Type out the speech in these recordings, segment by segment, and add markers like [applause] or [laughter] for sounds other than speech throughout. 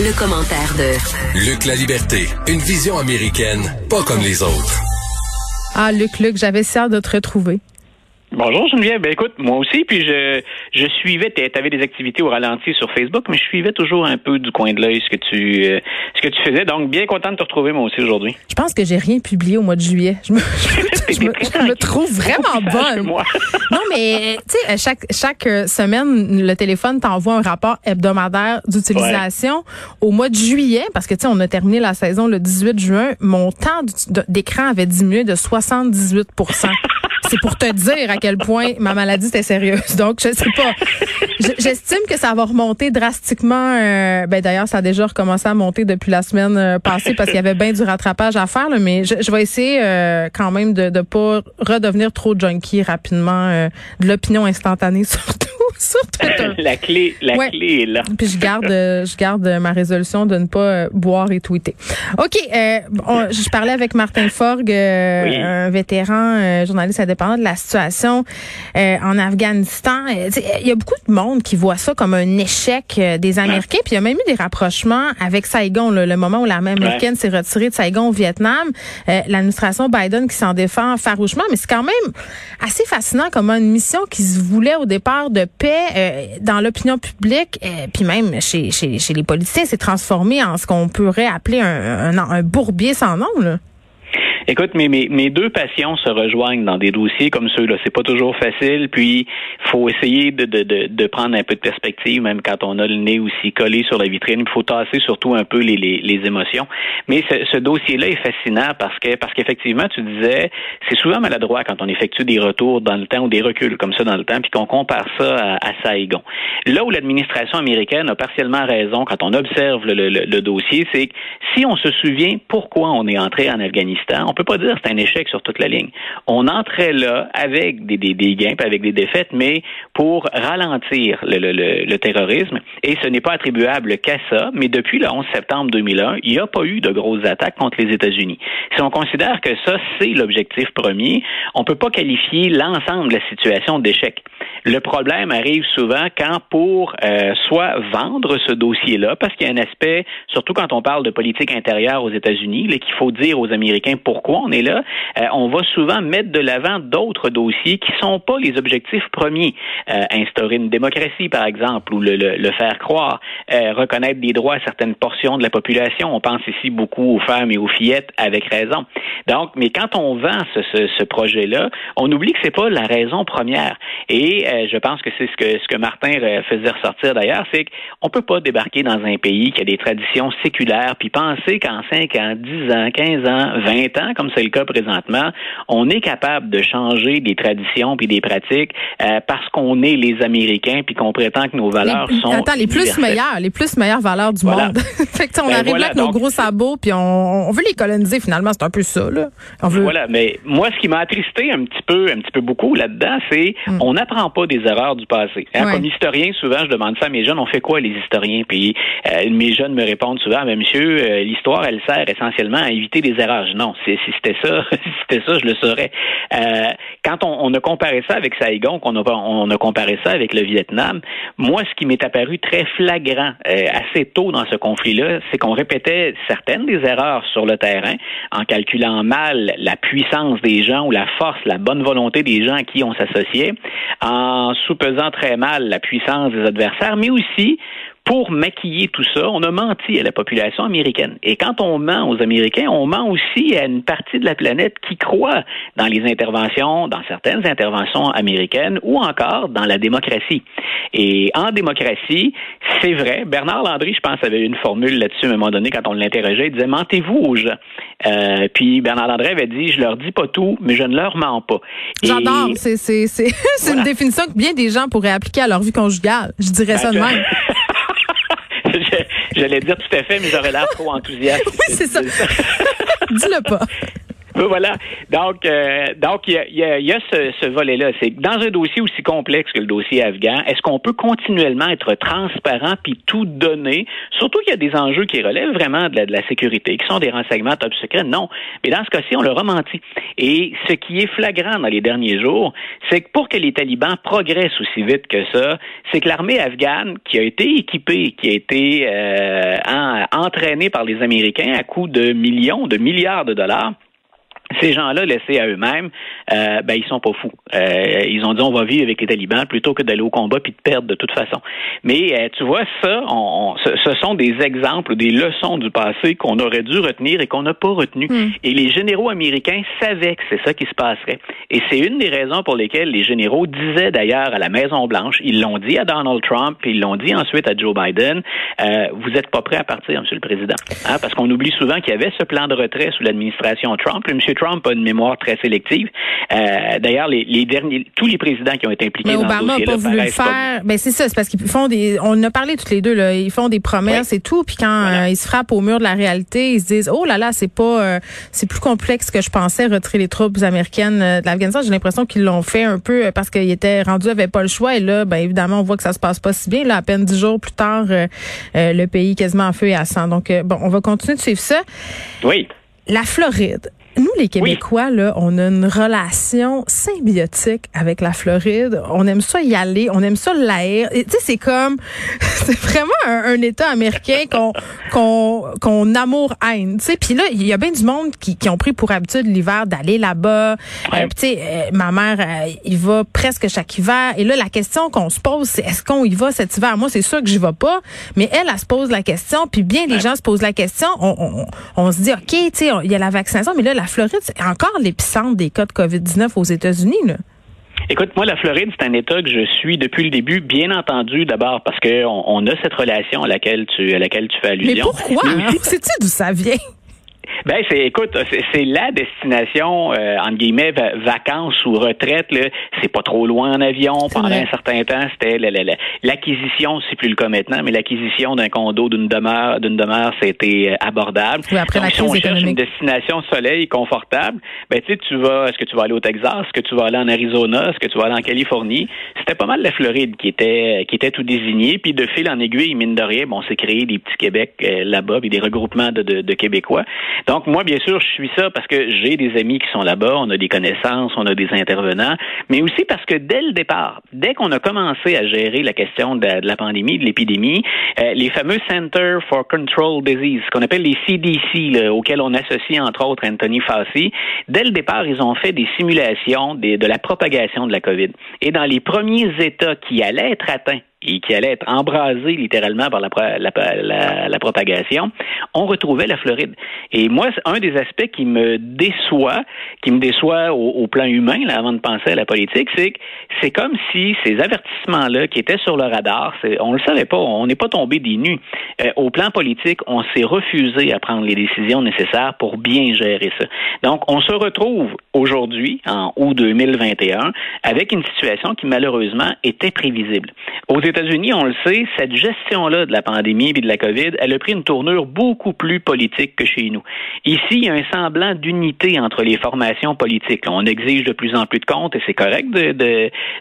Le, commentaire de Luc La Liberté, une vision américaine, pas comme les autres. Ah, Luc, Luc, j'avais si hâte de te retrouver. Bonjour Geneviève. Ben écoute, moi aussi, puis je, je suivais, tu avais des activités au ralenti sur Facebook, mais je suivais toujours un peu du coin de l'œil ce que tu euh, ce que tu faisais. Donc bien content de te retrouver moi aussi aujourd'hui. Je pense que j'ai rien publié au mois de juillet. Je me, [laughs] je me, trouve vraiment bonne. non, mais tu sais, chaque chaque euh, semaine, le téléphone t'envoie un rapport hebdomadaire d'utilisation. Au mois de juillet, parce que tu sais, on a terminé la saison le 18 juin, mon temps d'écran avait diminué de 78 [laughs] C'est pour te dire à quel point ma maladie était sérieuse. Donc, je sais pas. J'estime que ça va remonter drastiquement. Euh, ben d'ailleurs, ça a déjà recommencé à monter depuis la semaine euh, passée parce qu'il y avait bien du rattrapage à faire. mais je, vais essayer euh, quand même de ne pas redevenir trop junkie rapidement. de l'opinion instantanée surtout. [laughs] sur Twitter. [laughs] la clé, la clé est là. Puis je garde, je garde ma résolution de ne pas boire et tweeter. Ok, je parlais avec Martin Forg, un vétéran journaliste indépendant de la situation en Afghanistan. Il y a beaucoup de monde qui voit ça comme un échec des Américains. Puis il y a même eu des rapprochements avec Saigon, le moment où l'armée américaine s'est retirée de Saigon au Vietnam. L'administration Biden qui s'en défend farouchement, mais c'est quand même assez fascinant comme une mission qui se voulait au départ de paix euh, dans l'opinion publique, euh, puis même chez, chez, les politiciens, s'est transformé en ce qu'on pourrait appeler un, un, un bourbier sans nom. Écoute, mes, mes, mes deux passions se rejoignent dans des dossiers comme ceux-là. C'est pas toujours facile, puis faut essayer de, de, de, de, prendre un peu de perspective, même quand on a le nez aussi collé sur la vitrine. Il faut tasser surtout un peu les, les, les émotions. Mais ce, ce dossier-là est fascinant parce que parce qu'effectivement, tu disais, c'est souvent maladroit quand on effectue des retours dans le temps ou des reculs comme ça dans le temps, puis qu'on compare ça à, à Saigon. Là où l'administration américaine a partiellement raison quand on observe le, le, le dossier, c'est que si on se souvient pourquoi on est entré en Afghanistan, peut pas dire que c'est un échec sur toute la ligne. On entrait là avec des, des, des gains, avec des défaites, mais pour ralentir le, le, le, terrorisme. Et ce n'est pas attribuable qu'à ça, mais depuis le 11 septembre 2001, il n'y a pas eu de grosses attaques contre les États-Unis. Si on considère que ça, c'est l'objectif premier, on peut pas qualifier l'ensemble de la situation d'échec. Le problème arrive souvent quand pour euh, soit vendre ce dossier-là, parce qu'il y a un aspect, surtout quand on parle de politique intérieure aux États-Unis, qu'il faut dire aux Américains pourquoi on est là, euh, on va souvent mettre de l'avant d'autres dossiers qui sont pas les objectifs premiers. Euh, instaurer une démocratie, par exemple, ou le, le, faire croire, reconnaître des droits à certaines portions de la population. On pense ici beaucoup aux femmes et aux fillettes, avec raison. Donc, mais quand on vend ce, ce, ce projet-là, on oublie que c'est pas la raison première. Et euh, je pense que c'est ce que, ce que Martin euh, faisait ressortir d'ailleurs, c'est qu'on peut pas débarquer dans un pays qui a des traditions séculaires puis penser qu'en 5 ans, 10 ans, 15 ans, 20 ans, comme c'est le cas présentement, on est capable de changer des traditions puis des pratiques euh, parce qu'on est les Américains puis qu'on prétend que nos valeurs sont attends, les plus meilleures, les plus meilleures valeurs du monde. [laughs] fait que on ben arrive là avec nos gros sabots puis on, on, veut les coloniser finalement, c'est un peu ça là. On veut... Voilà, mais moi ce qui m'a attristé un petit peu, un petit peu beaucoup là-dedans, c'est hmm. on n'apprend pas des erreurs du passé. Hein, comme historien, souvent, je demande ça à mes jeunes, on fait quoi les historiens? Puis euh, mes jeunes me répondent souvent, mais monsieur, euh, l'histoire, elle sert essentiellement à éviter des erreurs. Non, si c'était ça, [laughs] si c'était ça, je le saurais. Euh, quand on, a comparé ça avec Saigon, qu'on a, on a comparé ça avec le Vietnam, moi, ce qui m'est apparu très flagrant assez tôt dans ce conflit-là, c'est qu'on répétait certaines des erreurs sur le terrain en calculant mal la puissance des gens ou la force, la bonne volonté des gens à qui on s'associait, en sous-pesant très mal la puissance des adversaires, mais aussi pour maquiller tout ça, on a menti à la population américaine. Et quand on ment aux Américains, on ment aussi à une partie de la planète qui croit dans les interventions, dans certaines interventions américaines ou encore dans la démocratie. Et en démocratie, c'est vrai, Bernard Landry, je pense, avait une formule là-dessus à un moment donné quand on l'interrogeait, il disait mentez-vous aux gens. Euh, puis Bernard Landry avait dit je leur dis pas tout, mais je ne leur mens pas. J'adore, c'est c'est [laughs] une définition que bien des gens pourraient appliquer à leur vie conjugale. Je dirais ça de même. [laughs] J'allais dire tout à fait, mais j'aurais l'air trop enthousiaste. Oui, c'est ça. [laughs] Dis-le pas. Voilà. Donc, euh, donc il y a, y a, ce, ce volet-là. C'est dans un dossier aussi complexe que le dossier afghan, est-ce qu'on peut continuellement être transparent puis tout donner, surtout qu'il y a des enjeux qui relèvent vraiment de la, de la, sécurité, qui sont des renseignements top secret? Non. Mais dans ce cas-ci, on leur a. Et ce qui est flagrant dans les derniers jours, c'est que pour que les talibans progressent aussi vite que ça, c'est que l'armée afghane, qui a été équipée, qui a été euh, entraînée par les Américains à coût de millions, de milliards de dollars, ces gens-là, laissés à eux-mêmes, euh, ben ils sont pas fous. Euh, ils ont dit on va vivre avec les talibans plutôt que d'aller au combat puis de perdre de toute façon. Mais euh, tu vois ça, on, ce, sont des exemples, des leçons du passé qu'on aurait dû retenir et qu'on n'a pas retenu. Hmm. Et les généraux américains savaient que c'est ça qui se passerait. Et c'est une des raisons pour lesquelles les généraux disaient d'ailleurs à la Maison Blanche, ils l'ont dit à Donald Trump, puis ils l'ont dit ensuite à Joe Biden, euh, vous êtes pas prêt à partir, Monsieur le Président, hein, parce qu'on oublie souvent qu'il y avait ce plan de retrait sous l'administration Trump. Monsieur Trump a une mémoire très sélective. Euh, D'ailleurs, les, les, derniers, tous les présidents qui ont été impliqués dans Obama ce dossier-là, pas voulu le faire. Ben c'est ça, c'est parce qu'ils font des. On en a parlé tous les deux là. Ils font des promesses et tout, puis quand euh, ils se frappent au mur de la réalité, ils se disent oh là là, c'est pas, euh, c'est plus complexe que je pensais retirer les troupes américaines euh, de l'Afghanistan. J'ai l'impression qu'ils l'ont fait un peu parce qu'ils étaient rendus, avaient pas le choix. Et là, ben évidemment, on voit que ça se passe pas si bien. Là, à peine dix jours plus tard, le pays quasiment en feu et à sang. Donc bon, on va continuer de suivre ça. Oui. La Floride nous, les Québécois, là, on a une relation symbiotique avec la Floride. On aime ça y aller, on aime ça l'air. Tu sais, c'est comme, [laughs] c'est vraiment un, État américain [laughs] qu'on qu'on qu'on amour haine. Tu sais, puis là, il y a bien du monde qui, qui ont pris pour habitude l'hiver d'aller là-bas. Euh, tu sais, euh, ma mère, euh, il va presque chaque hiver. Et là, la question qu'on se pose, c'est est-ce qu'on y va cet hiver? Moi, c'est sûr que j'y vais pas. Mais elle, elle, se pose la question. Puis bien, les gens se posent la question. On, on, on se dit, ok, tu sais, il y a la vaccination, mais là, la Floride, c'est encore l'épicentre des cas de COVID-19 aux États-Unis. Écoute, moi, la Floride, c'est un État que je suis depuis le début, bien entendu, d'abord parce qu'on on a cette relation à laquelle tu, à laquelle tu fais allusion. Mais pourquoi? Sais-tu d'où ça vient? Ben c'est écoute, c'est la destination euh, entre guillemets vacances ou retraite là, c'est pas trop loin en avion. Pendant un certain temps, c'était l'acquisition, c'est plus le cas maintenant, mais l'acquisition d'un condo d'une demeure d'une demeure, c'était euh, abordable. Oui, après Donc, si on cherche une destination soleil confortable, ben tu sais tu vas est-ce que tu vas aller au Texas, est-ce que tu vas aller en Arizona, est-ce que tu vas aller en Californie? C'était pas mal la Floride qui était qui était tout désigné, puis de fil en aiguille, mine de rien, bon, c'est créé des petits Québec euh, là-bas, puis des regroupements de, de, de Québécois. Donc, moi, bien sûr, je suis ça parce que j'ai des amis qui sont là-bas, on a des connaissances, on a des intervenants, mais aussi parce que dès le départ, dès qu'on a commencé à gérer la question de, la pandémie, de l'épidémie, euh, les fameux Center for Control Disease, qu'on appelle les CDC, auxquels on associe entre autres Anthony Fauci, dès le départ, ils ont fait des simulations de la propagation de la COVID. Et dans les premiers États qui allaient être atteints et qui allait être embrasé littéralement par la, la, la, propagation, on retrouvait la Floride. Et moi, un des aspects qui me déçoit, qui me déçoit au, plan humain, là, avant de penser à la politique, c'est que c'est comme si ces avertissements-là qui étaient sur le radar, on le savait pas, on n'est pas tombé des nues. Euh, au plan politique, on s'est refusé à prendre les décisions nécessaires pour bien gérer ça. Donc, on se retrouve aujourd'hui, en août 2021, avec une situation qui malheureusement était prévisible. États-Unis, on le sait, cette gestion-là de la pandémie et de la COVID, elle a pris une tournure beaucoup plus politique que chez nous. Ici, il y a un semblant d'unité entre les formations politiques. On exige de plus en plus de comptes et c'est correct de,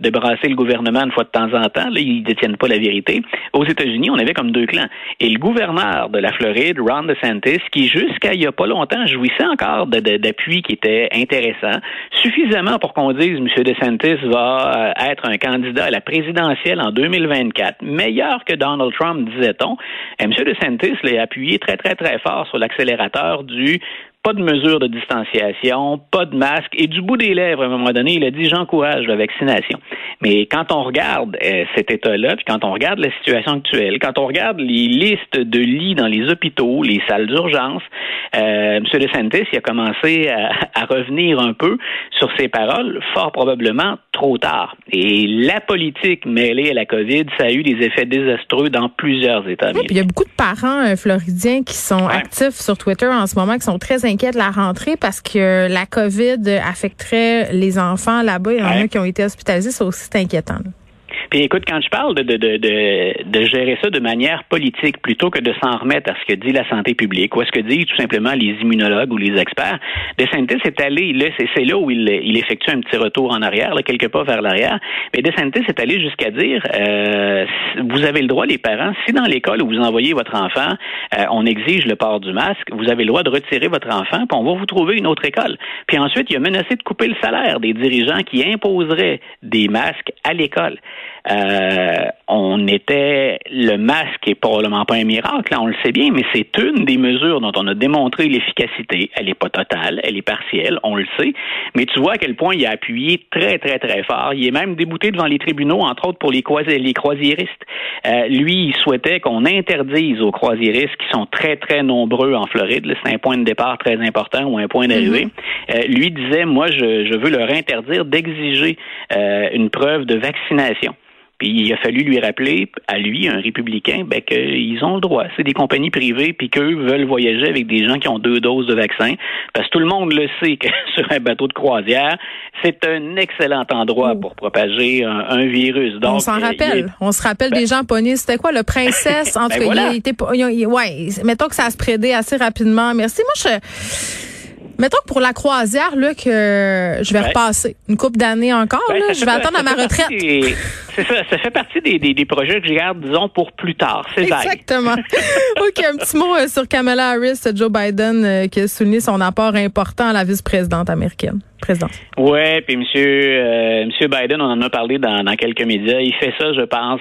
de, brasser le gouvernement une fois de temps en temps. Là, ils détiennent pas la vérité. Aux États-Unis, on avait comme deux clans. Et le gouverneur de la Floride, Ron DeSantis, qui jusqu'à il y a pas longtemps jouissait encore d'appui qui était intéressant, suffisamment pour qu'on dise M. DeSantis va euh, être un candidat à la présidentielle en 2020 meilleur que Donald Trump, disait-on. Et M. DeSantis l'a appuyé très, très, très fort sur l'accélérateur du pas de mesure de distanciation, pas de masque, et du bout des lèvres, à un moment donné, il a dit j'encourage la vaccination. Mais quand on regarde euh, cet état-là, puis quand on regarde la situation actuelle, quand on regarde les listes de lits dans les hôpitaux, les salles d'urgence, euh, M. DeSantis il a commencé à, revenir un peu sur ses paroles, fort probablement trop tard. Et la politique mêlée à la COVID, ça a eu des effets désastreux dans plusieurs États. il y a beaucoup de parents euh, floridiens qui sont actifs sur Twitter en ce moment, qui sont très inquiets de la rentrée parce que la COVID affecterait les enfants là-bas. Il y en a qui ont été hospitalisés. C'est aussi inquiétant. Puis écoute, quand je parle de, de, de, de, gérer ça de manière politique plutôt que de s'en remettre à ce que dit la santé publique ou à ce que disent tout simplement les immunologues ou les experts, DeSantis est allé, là, c'est là où il, il, effectue un petit retour en arrière, là, quelques pas vers l'arrière, mais DeSantis est allé jusqu'à dire, euh, vous avez le droit, les parents, si dans l'école où vous envoyez votre enfant, euh, on exige le port du masque, vous avez le droit de retirer votre enfant, puis on va vous trouver une autre école. Puis ensuite, il a menacé de couper le salaire des dirigeants qui imposeraient des masques à l'école. Euh, on était le masque est probablement pas un miracle, on le sait bien, mais c'est une des mesures dont on a démontré l'efficacité. Elle n'est pas totale, elle est partielle, on le sait, mais tu vois à quel point il a appuyé très très très fort. Il est même débouté devant les tribunaux, entre autres pour les, les croisiéristes. Euh, lui, il souhaitait qu'on interdise aux croisiéristes qui sont très très nombreux en Floride. C'est un point de départ très important ou un point d'arrivée. Mm-hmm. euh, lui disait, moi, je, je veux leur interdire d'exiger euh, une preuve de vaccination. Puis il a fallu lui rappeler, à lui, un républicain, ben, qu'ils ont le droit. C'est des compagnies privées, puis qu'eux veulent voyager avec des gens qui ont deux doses de vaccin. Parce que tout le monde le sait que [laughs] sur un bateau de croisière, c'est un excellent endroit pour propager un, virus. Donc, on s'en euh, rappelle. On se rappelle ben des gens pognés. C'était quoi, le princesse? [laughs] entre ben était, ouais, mettons que ça a se prédé assez rapidement. Merci. Moi, je Mettons que pour la croisière, là, que je vais repasser une coupe d'années encore, là, je vais attendre à ma retraite. C'est ça, ça fait partie des, des, projets que je garde, disons, pour plus tard. C'est Exactement. [laughs] OK, un petit mot euh, sur Kamala Harris, Joe Biden, euh, qui a souligné son apport important à la vice-présidente américaine. Président. Ouais, puis monsieur euh, monsieur Biden, on en a parlé dans, dans quelques médias. Il fait ça, je pense.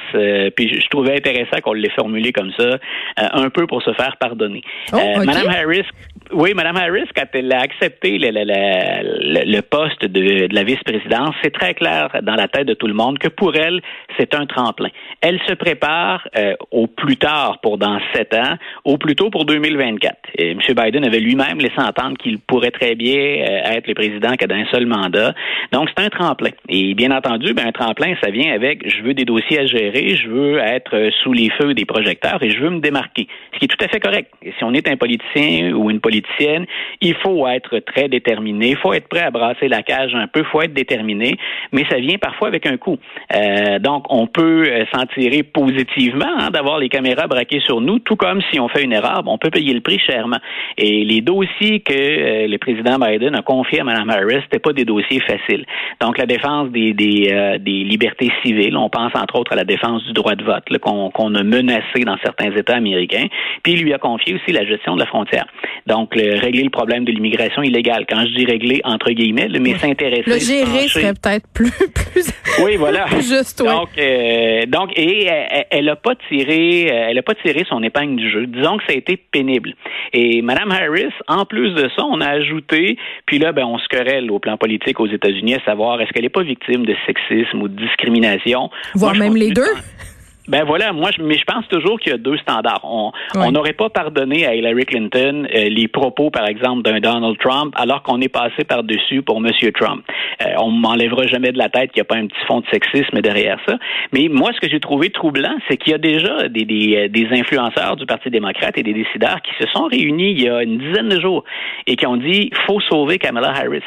puis je, trouvais intéressant qu'on l'ait formulé comme ça, un peu pour se faire pardonner. Oh, Madame Harris, oui, Mme Harris, quand elle a accepté le, le, le, le poste de, de la vice-présidence, c'est très clair dans la tête de tout le monde que pour elle, c'est un tremplin. Elle se prépare euh, au plus tard pour dans sept ans, au plus tôt pour 2024. Et M. Biden avait lui-même laissé entendre qu'il pourrait très bien euh, être le président d'un seul mandat. Donc, c'est un tremplin. Et bien entendu, ben, un tremplin, ça vient avec je veux des dossiers à gérer, je veux être sous les feux des projecteurs et je veux me démarquer. Ce qui est tout à fait correct. Et si on est un politicien ou une politicienne, il faut être très déterminé, il faut être prêt à brasser la cage un peu, il faut être déterminé, mais ça vient parfois avec un coût. Euh, donc, on peut euh, s'en tirer positivement hein, d'avoir les caméras braquées sur nous, tout comme si on fait une erreur, on peut payer le prix chèrement. Et les dossiers que euh, le président Biden a confiés à Mme Harris, c'était pas des dossiers faciles. Donc, la défense des, des, des libertés civiles, on pense entre autres à la défense du droit de vote qu'on a menacé dans certains États américains, puis il lui a confié aussi la gestion de la frontière. Donc, régler le problème de l'immigration illégale. Quand je dis régler, entre guillemets, mais s'intéresser. Le gérer serait peut-être plus, [laughs] plus. Oui, voilà. [laughs] Juste, Donc, euh, donc, et elle n'a pas tiré, elle a pas tiré son épingle du jeu. Disons que ça a été pénible. Et Mme Harris, en plus de ça, on a ajouté, puis là, ben, on se querelle au plan politique aux États-Unis à savoir est-ce qu'elle n'est pas victime de sexisme ou de discrimination? Voire même les deux? Ben voilà, moi, je, mais je pense toujours qu'il y a deux standards. On n'aurait pas pardonné à Hillary Clinton euh, les propos, par exemple, d'un Donald Trump, alors qu'on est passé par-dessus pour M. Trump. Euh, on m'enlèvera jamais de la tête qu'il n'y a pas un petit fond de sexisme derrière ça. Mais moi, ce que j'ai trouvé troublant, c'est qu'il y a déjà des, des, euh, des influenceurs du Parti démocrate et des décideurs qui se sont réunis il y a une dizaine de jours et qui ont dit faut sauver Kamala Harris.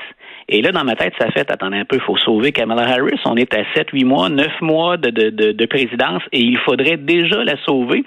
Et là, dans ma tête, ça fait, attendez un peu, il faut sauver Kamala Harris. On est à 7, 8 mois, 9 mois de, de, de, de présidence et il faudrait déjà la sauver.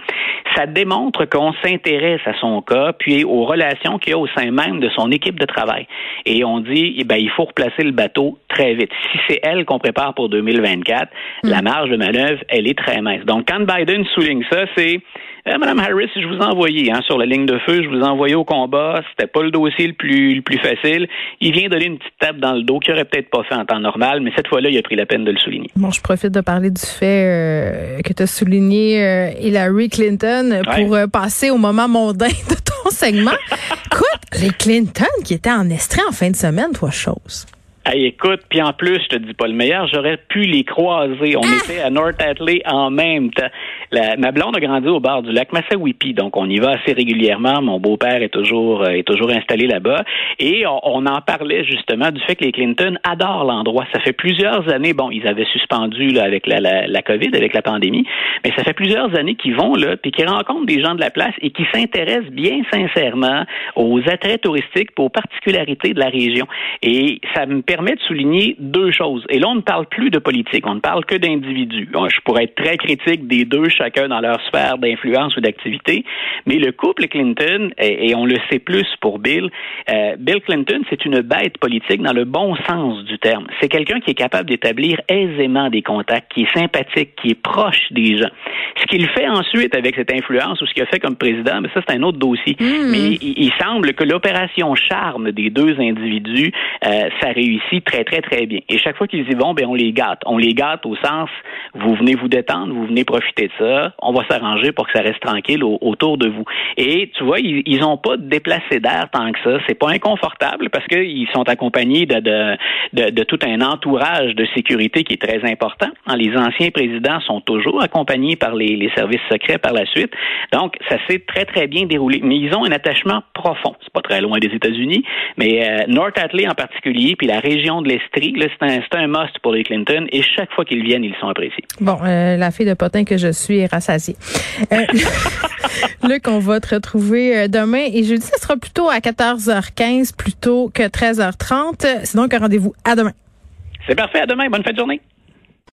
Ça démontre qu'on s'intéresse à son cas, puis aux relations qu'il y a au sein même de son équipe de travail. Et on dit, eh ben, il faut replacer le bateau très vite. Si c'est elle qu'on prépare pour 2024, hmm. la marge de manœuvre, elle est très mince. Donc, quand Biden souligne ça, c'est euh, Madame Harris, je vous ai envoyé hein, sur la ligne de feu, je vous ai envoyé au combat. C'était pas le dossier le plus le plus facile. Il vient donner une petite tape dans le dos qu'il aurait peut-être pas fait en temps normal, mais cette fois-là, il a pris la peine de le souligner. Bon, je profite de parler du fait euh, que tu as souligné euh, Hillary Clinton pour passer au moment mondain de ton segment. [laughs] Écoute, les Clinton qui étaient en estrait en fin de semaine, trois choses. Hey, écoute, puis en plus, je te dis pas le meilleur, j'aurais pu les croiser. On ah! était à North Atlee en même temps. Ma blonde a grandi au bord du lac Massawippi, donc on y va assez régulièrement. Mon beau-père est toujours est toujours installé là-bas, et on, en parlait justement du fait que les Clinton adorent l'endroit. Ça fait plusieurs années, bon, ils avaient suspendu avec la, la, la COVID, avec la pandémie, mais ça fait plusieurs années qu'ils vont là, puis qu'ils rencontrent des gens de la place et qui s'intéressent bien sincèrement aux attraits touristiques, aux particularités de la région. Et ça me permet de souligner deux choses. Et là, on ne parle plus de politique, on ne parle que d'individus. Je pourrais être très critique des deux, chacun dans leur sphère d'influence ou d'activité, mais le couple Clinton, et, on le sait plus pour Bill, euh, Bill Clinton, c'est une bête politique dans le bon sens du terme. C'est quelqu'un qui est capable d'établir aisément des contacts, qui est sympathique, qui est proche des gens. Ce qu'il fait ensuite avec cette influence ou ce qu'il a fait comme président, mais ça c'est un autre dossier. Hmm. Mais il, semble que l'opération charme des deux individus, euh, ça réussit très très très bien. Et chaque fois qu'ils y vont, ben on les gâte. On les gâte au sens, vous venez vous détendre, vous venez profiter de ça, on va s'arranger pour que ça reste tranquille autour de vous. Et tu vois, ils n'ont pas déplacé d'air tant que ça. C'est pas inconfortable parce qu'ils sont accompagnés de, tout un entourage de sécurité qui est très important. Les anciens présidents sont toujours accompagnés par les, les services secrets par la suite. Donc, ça s'est très, très bien déroulé. Mais ils ont un attachement profond. C'est pas très loin des États-Unis, mais euh, North Atlee en particulier, puis la région de l'Estrie, c'est un, un must pour les Clinton. Et chaque fois qu'ils viennent, ils sont appréciés. Bon, euh, la fille de potin que je suis est rassasiée. Euh, [laughs] Luc, on va te retrouver euh, demain et jeudi, ce sera plutôt à 14h15 plutôt que 13h30. C'est donc un rendez-vous à demain. C'est parfait. À demain. Bonne fin de journée.